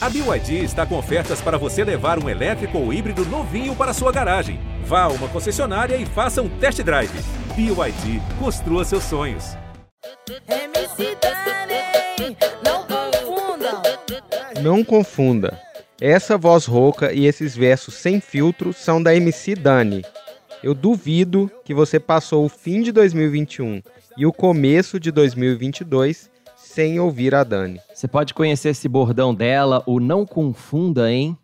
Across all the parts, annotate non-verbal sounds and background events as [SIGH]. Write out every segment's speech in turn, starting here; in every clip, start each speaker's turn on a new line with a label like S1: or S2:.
S1: A BYD está com ofertas para você levar um elétrico ou híbrido novinho para sua garagem. Vá a uma concessionária e faça um test drive. BYD, construa seus sonhos.
S2: MC Dani, não confundam.
S3: Não confunda. Essa voz rouca e esses versos sem filtro são da MC Dani. Eu duvido que você passou o fim de 2021 e o começo de 2022 sem ouvir a Dani.
S4: Você pode conhecer esse bordão dela, o não confunda, hein?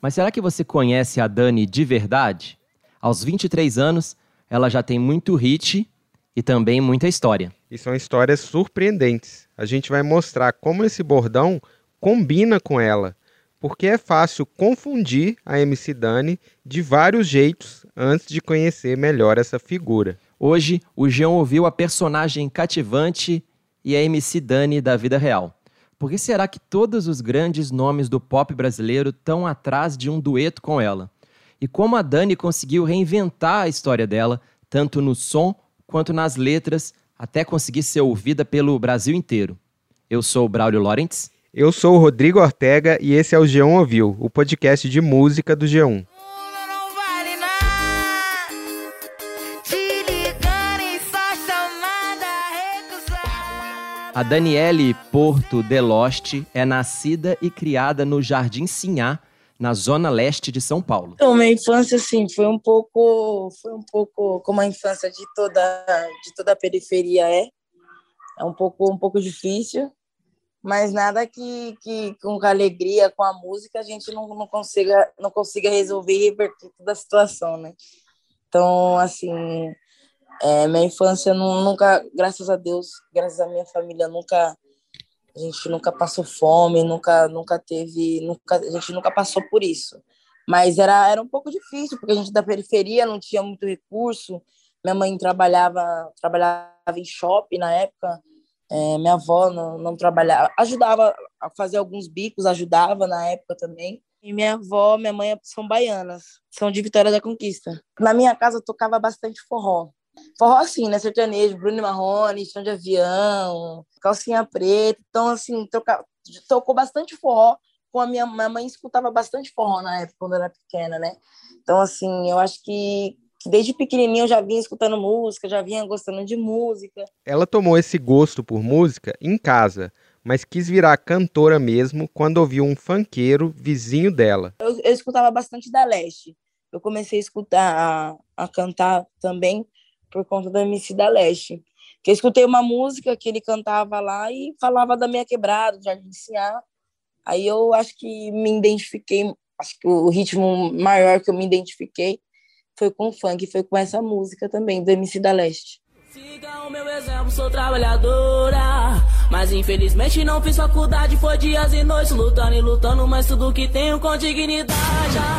S4: Mas será que você conhece a Dani de verdade? Aos 23 anos, ela já tem muito hit e também muita história.
S3: E são histórias surpreendentes. A gente vai mostrar como esse bordão combina com ela, porque é fácil confundir a MC Dani de vários jeitos antes de conhecer melhor essa figura.
S4: Hoje, o Jean ouviu a personagem cativante e a MC Dani da vida real. Por que será que todos os grandes nomes do pop brasileiro estão atrás de um dueto com ela? E como a Dani conseguiu reinventar a história dela, tanto no som quanto nas letras, até conseguir ser ouvida pelo Brasil inteiro. Eu sou o Braulio Lawrence.
S3: Eu sou o Rodrigo Ortega e esse é o G1 Ouviu, o podcast de música do G1.
S4: A Daniele Porto Deloste é nascida e criada no Jardim Sinhá, na zona leste de São Paulo.
S5: Então, minha infância, assim, foi um pouco, foi um pouco como a infância de toda, de toda a periferia é. É um pouco, um pouco difícil, mas nada que, que com alegria, com a música, a gente não, não consiga, não consiga resolver e reverter toda a situação, né? Então, assim, é, minha infância nu- nunca, graças a Deus, graças à minha família, nunca a gente nunca passou fome, nunca nunca teve, nunca a gente nunca passou por isso. Mas era era um pouco difícil, porque a gente da periferia não tinha muito recurso. Minha mãe trabalhava trabalhava em shopping na época. É, minha avó não, não trabalhava, ajudava a fazer alguns bicos, ajudava na época também. E minha avó, minha mãe são baianas, são de Vitória da Conquista. Na minha casa tocava bastante forró. Forró assim, né? Sertanejo, Bruno e Marrone, chão de avião, calcinha preta. Então, assim, tocou bastante forró. Com a minha, minha mãe escutava bastante forró na época, quando eu era pequena, né? Então, assim, eu acho que, desde pequenininha eu já vinha escutando música, já vinha gostando de música.
S3: Ela tomou esse gosto por música em casa, mas quis virar cantora mesmo quando ouviu um funkeiro vizinho dela.
S5: Eu, eu escutava bastante da Leste. Eu comecei a escutar, a, a cantar também por conta da MC da Leste. Que eu escutei uma música que ele cantava lá e falava da minha quebrada, de Sinhá. Aí eu acho que me identifiquei, acho que o ritmo maior que eu me identifiquei foi com o funk, foi com essa música também, do MC da Leste.
S6: Siga o meu exemplo, sou trabalhadora. Mas infelizmente não fiz faculdade, foi dias e noites lutando e lutando, mas tudo que tenho com dignidade.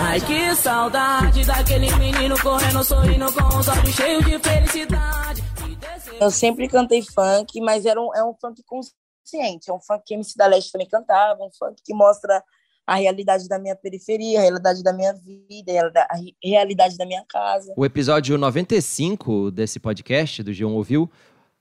S6: Ai que saudade daquele menino correndo, sorrindo com os olhos cheios de felicidade.
S5: Eu sempre cantei funk, mas era um, é um funk consciente, é um funk que MC da Leste também cantava, um funk que mostra a realidade da minha periferia, a realidade da minha vida, a realida- a re- realidade da minha casa.
S4: O episódio 95 desse podcast, do G1 Ouviu,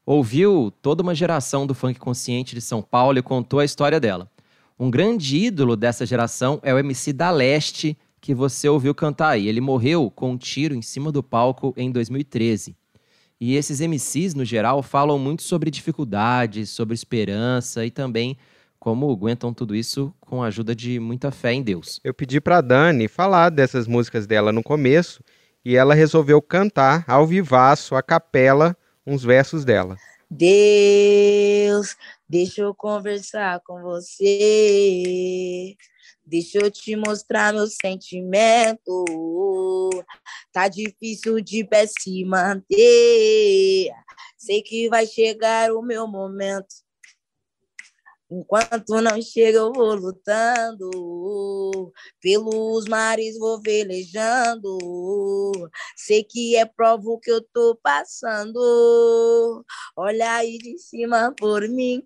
S4: ouviu toda uma geração do funk consciente de São Paulo e contou a história dela. Um grande ídolo dessa geração é o MC da Leste, que você ouviu cantar aí. Ele morreu com um tiro em cima do palco em 2013. E esses MCs, no geral, falam muito sobre dificuldades, sobre esperança e também como aguentam tudo isso com a ajuda de muita fé em Deus.
S3: Eu pedi pra Dani falar dessas músicas dela no começo e ela resolveu cantar ao vivaço, a capela, uns versos dela.
S5: Deus, deixa eu conversar com você. Deixa eu te mostrar meu sentimento. Tá difícil de pé se manter. Sei que vai chegar o meu momento. Enquanto não chega, eu vou lutando. Pelos mares vou velejando. Sei que é prova o que eu tô passando. Olha aí de cima por mim.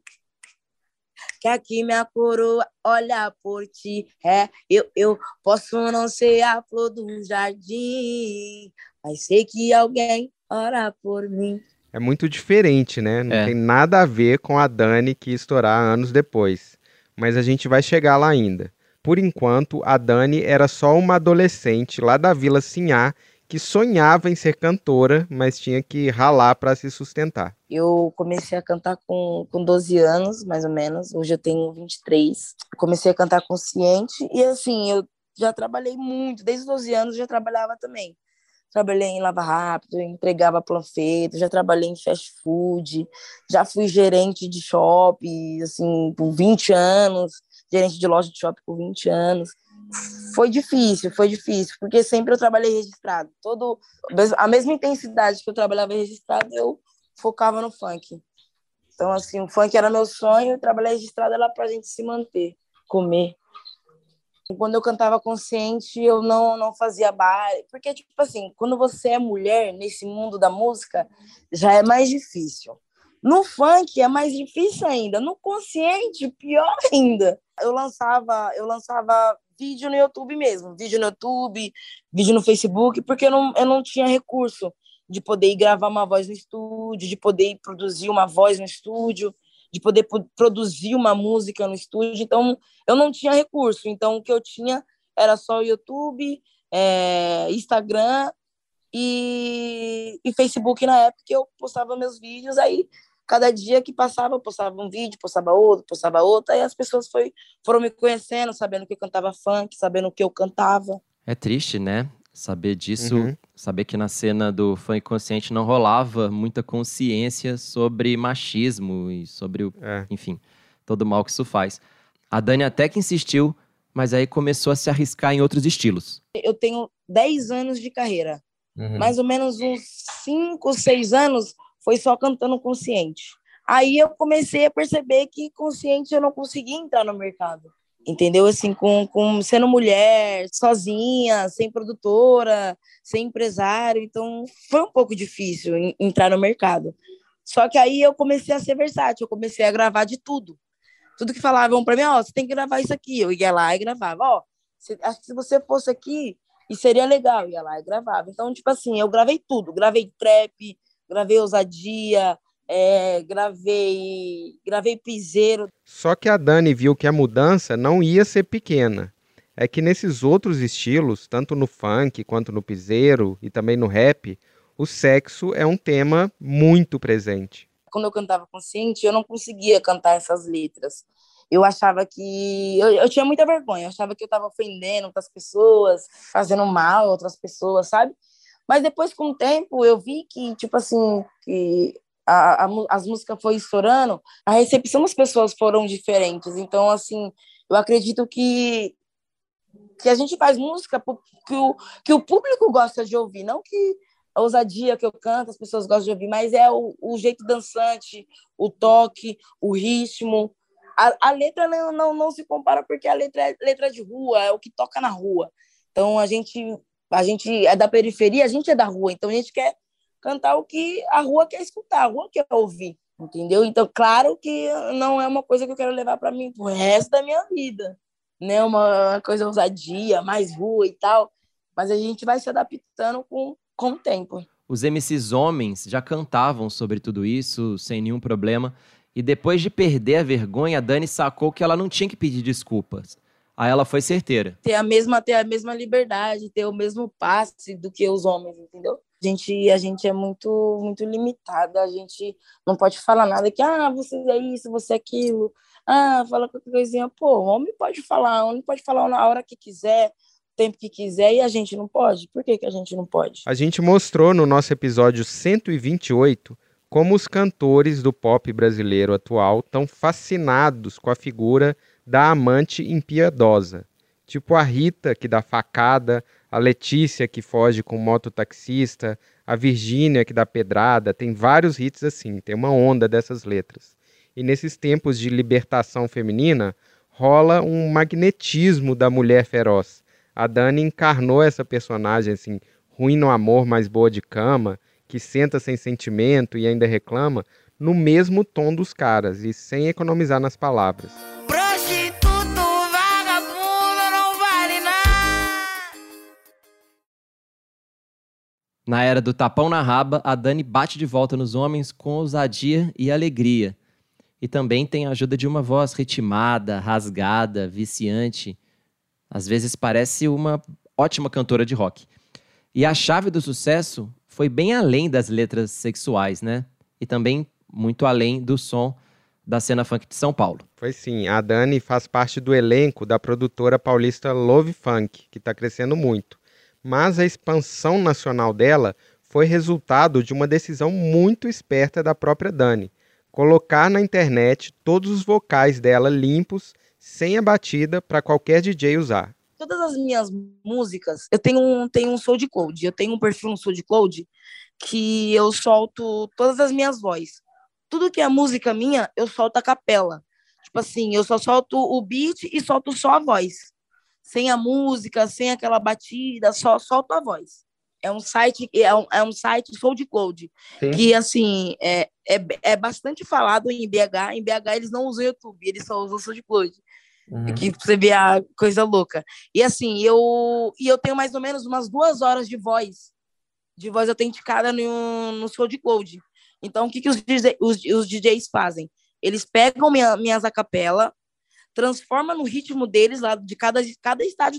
S5: Que aqui minha coroa olha por ti. É, eu, eu posso não ser a flor do jardim, mas sei que alguém ora por mim.
S3: É muito diferente, né? Não
S4: É.
S3: tem nada a ver com a Dani que estourar anos depois. Mas a gente vai chegar lá ainda. por enquanto, a Dani era só uma adolescente lá da Vila Sinhá que sonhava em ser cantora, mas tinha que ralar para se sustentar.
S5: Eu comecei a cantar com, com 12 anos, mais ou menos. Hoje eu tenho 23. Comecei a cantar consciente e assim, eu já trabalhei muito, desde os 12 anos eu já trabalhava também. Trabalhei em Lava Rápido, entregava panfleto, já trabalhei em fast food, já fui gerente de shopping, assim, por 20 anos, gerente de loja de shopping por 20 anos. Foi difícil, foi difícil, porque sempre eu trabalhei registrado. Todo, a mesma intensidade que eu trabalhava registrado, eu focava no funk. Então, assim, o funk era meu sonho, trabalhar registrado era para a gente se manter, comer. Quando eu cantava consciente, eu não, não fazia baile. Porque, tipo assim, quando você é mulher nesse mundo da música, já é mais difícil. No funk é mais difícil ainda. No consciente, pior ainda. Eu lançava, eu lançava vídeo no YouTube mesmo, vídeo no YouTube, vídeo no Facebook, porque eu não, eu não tinha recurso de poder ir gravar uma voz no estúdio, de poder ir produzir uma voz no estúdio de poder produzir uma música no estúdio. Então, eu não tinha recurso. Então, o que eu tinha era só o YouTube, é, Instagram e, e, Facebook na época que eu postava meus vídeos. Aí, cada dia que passava, eu postava um vídeo, postava outro, postava outro. Aí as pessoas foi, foram me conhecendo, sabendo que eu cantava funk, sabendo que eu cantava.
S4: É triste, né? Saber disso,
S3: Uhum.
S4: saber que na cena do funk consciente não rolava muita consciência sobre machismo e sobre o,
S3: É.
S4: enfim, todo o mal que isso faz. A Dani até que insistiu, mas aí começou a se arriscar em outros estilos.
S5: Eu tenho 10 anos de carreira.
S3: Uhum.
S5: mais ou menos uns 5, 6 anos foi só cantando consciente. Aí eu comecei a perceber que consciente eu não conseguia entrar no mercado. Entendeu? Assim, com, com sendo mulher, sozinha, sem produtora, sem empresário. Então, foi um pouco difícil en- entrar no mercado. Só que aí eu comecei a ser versátil, eu comecei a gravar de tudo. Tudo que falavam para mim, ó, você tem que gravar isso aqui. Eu ia lá e gravava. Ó, se- acho que se você fosse aqui, e seria legal. Eu ia lá e gravava. Então, tipo assim, eu gravei tudo. Gravei trap, gravei ousadia, é, gravei, gravei piseiro.
S3: Só que a Dani viu que a mudança não ia ser pequena. É que nesses outros estilos, tanto no funk quanto no piseiro e também no rap, o sexo é um tema muito presente.
S5: Quando eu cantava consciente, eu não conseguia cantar essas letras. Eu achava que. Eu, eu tinha muita vergonha, eu achava que eu estava ofendendo outras pessoas, fazendo mal a outras pessoas, sabe? Mas depois, com o tempo, eu vi que, tipo assim, que a, as músicas foram estourando, a recepção das pessoas foram diferentes. Então, assim, eu acredito que, que a gente faz música que o, que o público gosta de ouvir, não que a ousadia que eu canto as pessoas gostam de ouvir, mas é o, o jeito dançante, o toque, o ritmo. A, a letra não, não, não se compara porque a letra é letra de rua, é o que toca na rua. Então a gente a gente é da periferia, a gente é da rua, então a gente quer cantar o que a rua quer escutar, a rua quer ouvir, entendeu? Então, claro que não é uma coisa que eu quero levar para mim pro resto da minha vida, né? Uma, uma coisa ousadia, mais rua e tal, mas a gente vai se adaptando com, com o tempo.
S4: Os MCs homens já cantavam sobre tudo isso sem nenhum problema. E depois de perder a vergonha, a Dani sacou que ela não tinha que pedir desculpas. Aí ela foi certeira.
S5: ter a mesma ter a mesma liberdade, ter o mesmo passe do que os homens, entendeu? A gente a gente é muito muito limitada, a gente não pode falar nada que ah, você é isso, você é aquilo. Ah, fala qualquer coisinha, pô, o homem pode falar, o homem pode falar na hora que quiser, tempo que quiser e a gente não pode. Por que que a gente não pode?
S3: A gente mostrou no nosso episódio 128 como os cantores do pop brasileiro atual estão fascinados com a figura da amante impiedosa. Tipo a Rita, que dá facada, a Letícia, que foge com mototaxista, a Virgínia, que dá pedrada. Tem vários hits assim, tem uma onda dessas letras. E nesses tempos de libertação feminina, rola um magnetismo da mulher feroz. A Dani encarnou essa personagem assim, ruim no amor, mas boa de cama, que senta sem sentimento e ainda reclama, no mesmo tom dos caras e sem economizar nas palavras.
S4: Na era do tapão na raba, a Dani bate de volta nos homens com ousadia e alegria. E também tem a ajuda de uma voz ritmada, rasgada, viciante. Às vezes parece uma ótima cantora de rock. E a chave do sucesso foi bem além das letras sexuais, né? E também muito além do som da cena funk de São Paulo.
S3: Foi sim. A Dani faz parte do elenco da produtora paulista Love Funk, que está crescendo muito. Mas a expansão nacional dela foi resultado de uma decisão muito esperta da própria Dani. Colocar na internet todos os vocais dela limpos, sem a batida, para qualquer DJ usar.
S5: Todas as minhas músicas, eu tenho um, tenho um SoundCloud, eu tenho um perfil no SoundCloud que eu solto todas as minhas vozes. Tudo que é música minha, eu solto a capela. Tipo assim, eu só solto o beat e solto só a voz. Sem a música, sem aquela batida, só solto a voz. É um site, é um, é um site SoundCloud,
S3: Sim.
S5: que assim, é, é, é bastante falado em BH. Em BH eles não usam YouTube, eles só usam SoundCloud.
S3: Uhum.
S5: Que você vê a coisa louca. E assim, eu, e eu tenho mais ou menos umas duas horas de voz, de voz autenticada no, no SoundCloud. Então, o que, que os, DJ, os, os DJs fazem? Eles pegam minha, minhas acapela, transformam no ritmo deles, lá de cada, cada estado,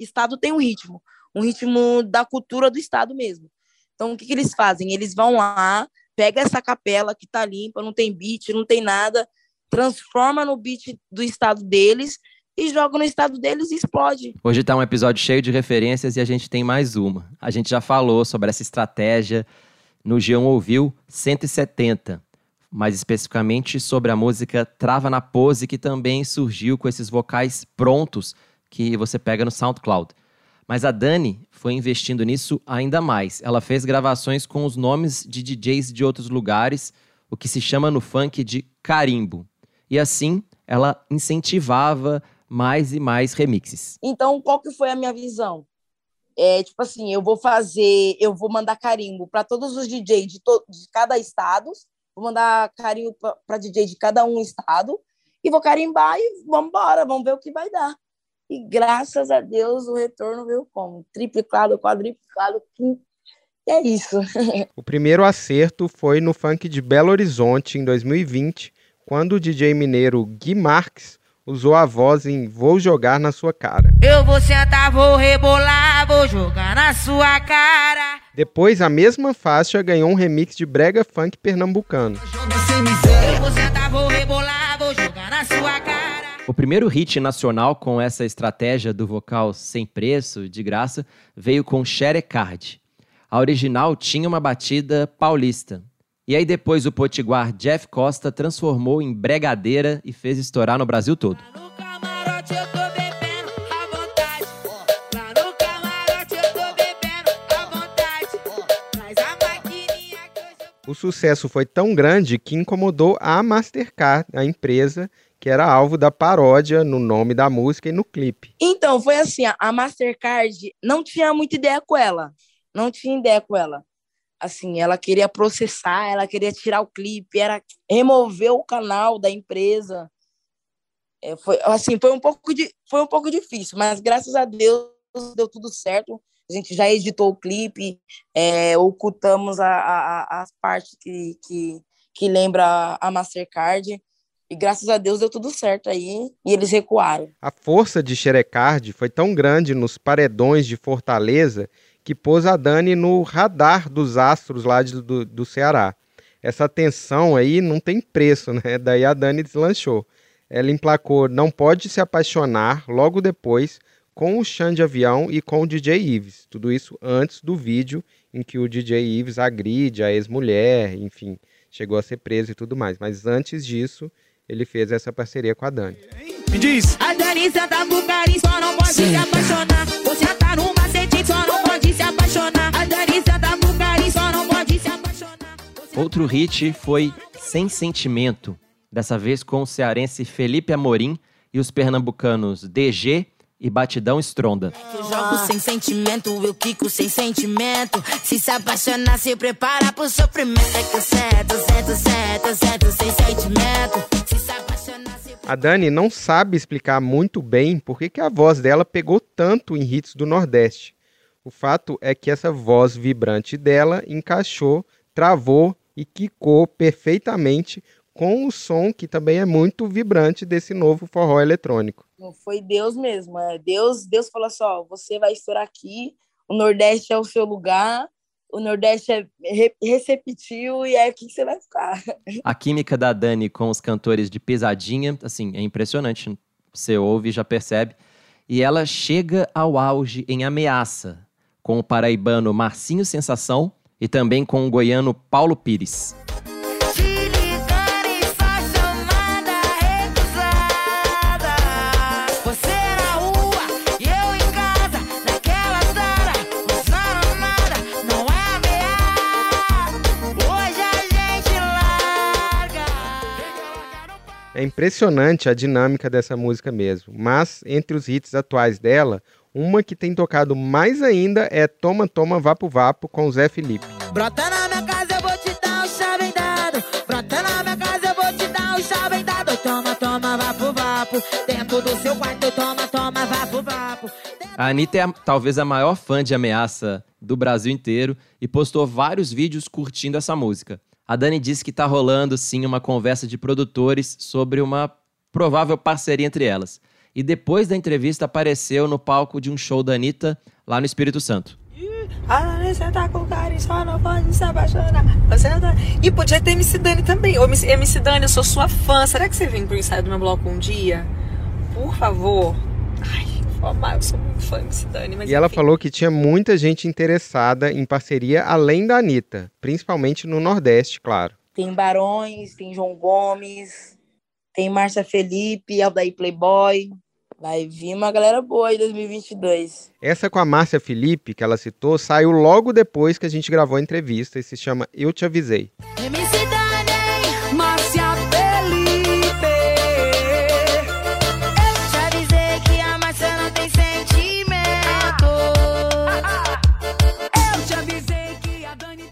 S5: estado tem um ritmo, um ritmo da cultura do estado mesmo. Então, o que, que eles fazem? Eles vão lá, pega essa capela que tá limpa, não tem beat, não tem nada, transforma no beat do estado deles e joga no estado deles e explode.
S4: Hoje tá um episódio cheio de referências e a gente tem mais uma. A gente já falou sobre essa estratégia no G1 Ouviu 170, mais especificamente sobre a música Trava na Pose, que também surgiu com esses vocais prontos que você pega no SoundCloud. Mas a Dani foi investindo nisso ainda mais. Ela fez gravações com os nomes de DJs de outros lugares, o que se chama no funk de carimbo. E assim, ela incentivava mais e mais remixes.
S5: Então, qual que foi a minha visão? É, tipo assim, eu vou fazer, eu vou mandar carimbo para todos os DJs de, to, de cada estado, vou mandar carimbo para DJ de cada um estado e vou carimbar e vamos embora, vamos ver o que vai dar. E graças a Deus o retorno veio como? Triplicado, quadriplicado, quint... e é isso. [LAUGHS]
S3: O primeiro acerto foi no funk de Belo Horizonte em 2020, quando o DJ mineiro Gui Marques usou a voz em Vou Jogar na Sua Cara.
S2: Eu vou sentar, vou rebolar, vou jogar na sua cara.
S3: Depois, a mesma faixa ganhou um remix de brega funk pernambucano.
S4: O primeiro hit nacional com essa estratégia do vocal sem preço, de graça, veio com Xerecard. A original tinha uma batida paulista. E aí depois o potiguar Jeff Costa transformou em bregadeira e fez estourar no Brasil todo.
S3: O sucesso foi tão grande que incomodou a Mastercard, a empresa que era alvo da paródia no nome da música e no clipe.
S5: Então, foi assim, a- Mastercard não tinha muita ideia com ela. Não tinha ideia com ela. Assim, ela queria processar, ela queria tirar o clipe, era remover o canal da empresa. É, foi assim, foi um pouco de, foi um pouco difícil, mas graças a Deus deu tudo certo. A gente já editou o clipe, é, ocultamos a, a- as partes que, que, que lembra a Mastercard. E graças a Deus deu tudo certo aí e eles recuaram.
S3: A força de Xerecard foi tão grande nos paredões de Fortaleza que pôs a Dani no radar dos astros lá de- do, do Ceará. Essa tensão aí não tem preço, né? Daí a Dani deslanchou. Ela emplacou Não Pode Se Apaixonar logo depois com o Xande Avião e com o DJ Ives. Tudo isso antes do vídeo em que o DJ Ives agride a ex-mulher, enfim, chegou a ser preso e tudo mais. Mas antes disso, ele fez essa parceria com a Dani.
S7: Me diz.
S2: A Dani só não pode se apaixonar. Você tá no macete, só não pode se apaixonar. A Dani só não pode se apaixonar. Você
S4: Outro hit foi Sem Sentimento, dessa vez com o cearense Felipe Amorim e os pernambucanos DG e Batidão Estronda.
S2: Eu jogo sem sentimento, eu quico sem sentimento. Se se apaixonar, se prepara pro sofrimento. É que eu sento, sento, sento, sento sem sentimento. Se se apaixonar, se
S3: A Dani não sabe explicar muito bem por que, que a voz dela pegou tanto em hits do Nordeste. O fato é que essa voz vibrante dela encaixou, travou e quicou perfeitamente com o som que também é muito vibrante desse novo forró eletrônico.
S5: Foi Deus mesmo. É. Deus, Deus falou assim: ó, você vai estourar aqui, o Nordeste é o seu lugar, o Nordeste é receptivo e é aqui que você vai ficar. [LAUGHS]
S4: A química da Dani com os cantores de pesadinha, assim, é impressionante. Você ouve e já percebe. E ela chega ao auge em ameaça, com o paraibano Marcinho Sensação e também com o goiano Paulo Pires.
S3: É impressionante a dinâmica dessa música mesmo. Mas entre os hits atuais dela, uma que tem tocado mais ainda é Toma Toma Vapo Vapo com Zé Felipe.
S2: Brota na minha casa, eu vou te dar chave dado. Brota na minha casa, eu vou te dar chave dado. Toma, toma, vapo, vapo. Dentro do seu quarto, toma, toma, vapo, vapo.
S4: A Anitta é talvez a maior fã de ameaça do Brasil inteiro e postou vários vídeos curtindo essa música. A Dani disse que está rolando sim uma conversa de produtores sobre uma provável parceria entre elas. E depois da entrevista apareceu no palco de um show da Anitta lá no Espírito Santo.
S7: Tá e podia ter MC Dani também. Ô, MC Dani, eu sou sua fã. Será que você vem pro ensaio do meu bloco um dia? Por favor. Ai, eu sou muito fã.
S3: Mas e ela falou que tinha muita gente interessada em parceria além da Anitta, principalmente no Nordeste, claro.
S5: Tem Barões, tem João Gomes, tem Márcia Felipe, Aldair Playboy. Vai vir uma galera boa em 2022.
S3: Essa com a Márcia Felipe, que ela citou, saiu logo depois que a gente gravou a entrevista e se chama Eu Te Avisei. MC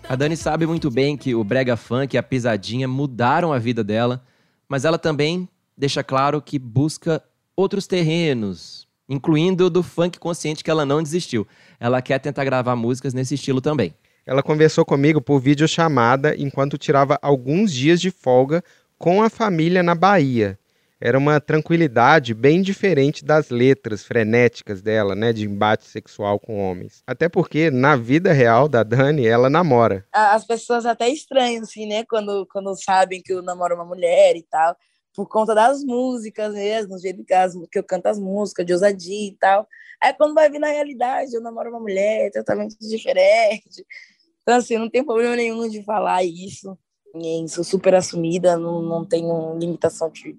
S4: A Dani sabe muito bem que o brega funk e a pisadinha mudaram a vida dela, mas ela também deixa claro que busca outros terrenos, incluindo do funk consciente que ela não desistiu. Ela quer tentar gravar músicas nesse estilo também.
S3: Ela conversou comigo por videochamada enquanto tirava alguns dias de folga com a família na Bahia era uma tranquilidade bem diferente das letras frenéticas dela, né, de embate sexual com homens. Até porque na vida real da Dani, ela namora.
S5: As pessoas até estranham assim, né, quando quando sabem que eu namoro uma mulher e tal, por conta das músicas mesmo, do jeito que, eu canto as músicas de ousadia e tal. Aí quando vai vir na realidade, eu namoro uma mulher, totalmente diferente. Então assim, não tem problema nenhum de falar isso. Sou super assumida, não, não tenho limitação de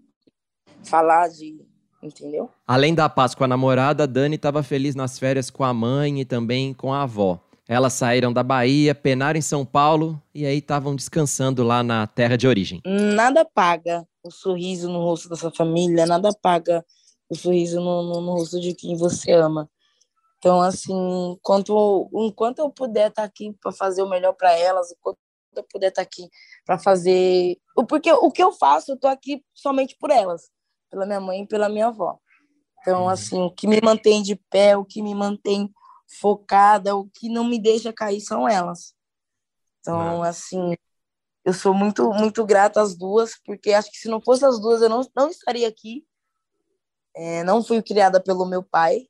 S5: falar de. Entendeu?
S4: Além da paz com a namorada, Dani estava feliz nas férias com a mãe e também com a avó. Elas saíram da Bahia, penaram em São Paulo e aí estavam descansando lá na terra de origem.
S5: Nada paga o sorriso no rosto da sua família, nada paga o sorriso no, no, no rosto de quem você ama. Então, assim, enquanto, enquanto eu puder estar aqui para fazer o melhor para elas, enquanto eu puder estar aqui para fazer. Porque o que eu faço, eu estou aqui somente por elas pela minha mãe e pela minha avó. Então, uhum. assim, o que me mantém de pé, o que me mantém focada, o que não me deixa cair são elas. Então, assim, eu sou muito, muito grata às duas, porque acho que se não fosse as duas, eu não, não estaria aqui. É, não fui criada pelo meu pai,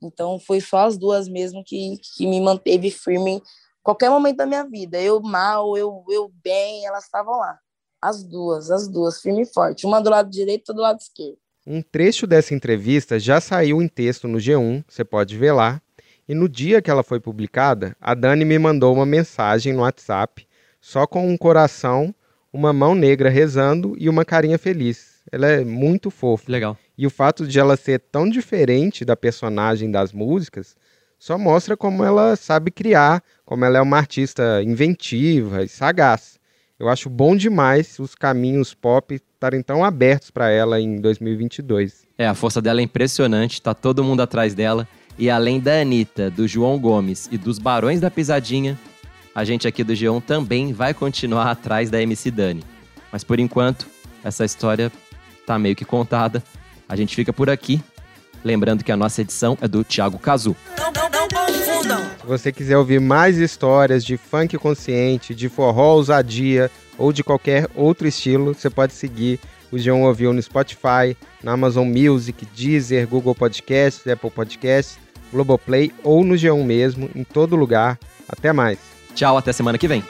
S5: então foi só as duas mesmo que, que me manteve firme qualquer momento da minha vida. Eu mal, eu, eu bem, elas estavam lá. As duas, as duas, firme e forte. Uma do lado direito, outra do lado esquerdo.
S3: Um trecho dessa entrevista já saiu em texto no G1, você pode ver lá. E no dia que ela foi publicada, a Dani me mandou uma mensagem no WhatsApp, só com um coração, uma mão negra rezando e uma carinha feliz. Ela é muito fofa.
S4: Legal.
S3: E o fato de ela ser tão diferente da personagem das músicas só mostra como ela sabe criar, como ela é uma artista inventiva e sagaz. Eu acho bom demais os caminhos pop estarem tão abertos para ela em 2022.
S4: É, a força dela é impressionante, tá todo mundo atrás dela. E além da Anitta, do João Gomes e dos Barões da Pisadinha, a gente aqui do G1 também vai continuar atrás da MC Dani. Mas por enquanto, essa história tá meio que contada. A gente fica por aqui. Lembrando que a nossa edição é do Thiago Cazu.
S3: Se você quiser ouvir mais histórias de funk consciente, de forró ousadia ou de qualquer outro estilo, você pode seguir o G1 Ouviu no Spotify, na Amazon Music, Deezer, Google Podcasts, Apple Podcasts, Globoplay ou no G1 mesmo, em todo lugar. Até mais.
S4: Tchau, até semana que vem.